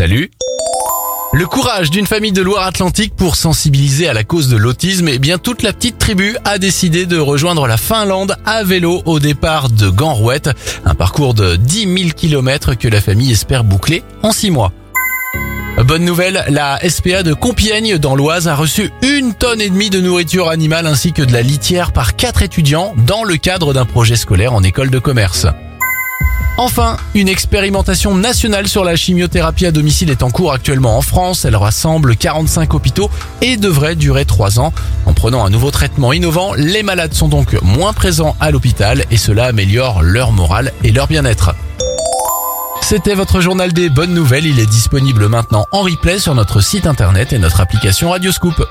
Salut le courage d'une famille de Loire-Atlantique pour sensibiliser à la cause de l'autisme, et eh bien toute la petite tribu a décidé de rejoindre la Finlande à vélo au départ de Ganrouette, un parcours de 10 000 km que la famille espère boucler en 6 mois. Bonne nouvelle, la SPA de Compiègne dans l'Oise a reçu une tonne et demie de nourriture animale ainsi que de la litière par quatre étudiants dans le cadre d'un projet scolaire en école de commerce. Enfin, une expérimentation nationale sur la chimiothérapie à domicile est en cours actuellement en France. Elle rassemble 45 hôpitaux et devrait durer 3 ans. En prenant un nouveau traitement innovant, les malades sont donc moins présents à l'hôpital et cela améliore leur morale et leur bien-être. C'était votre journal des bonnes nouvelles. Il est disponible maintenant en replay sur notre site internet et notre application Radioscoop.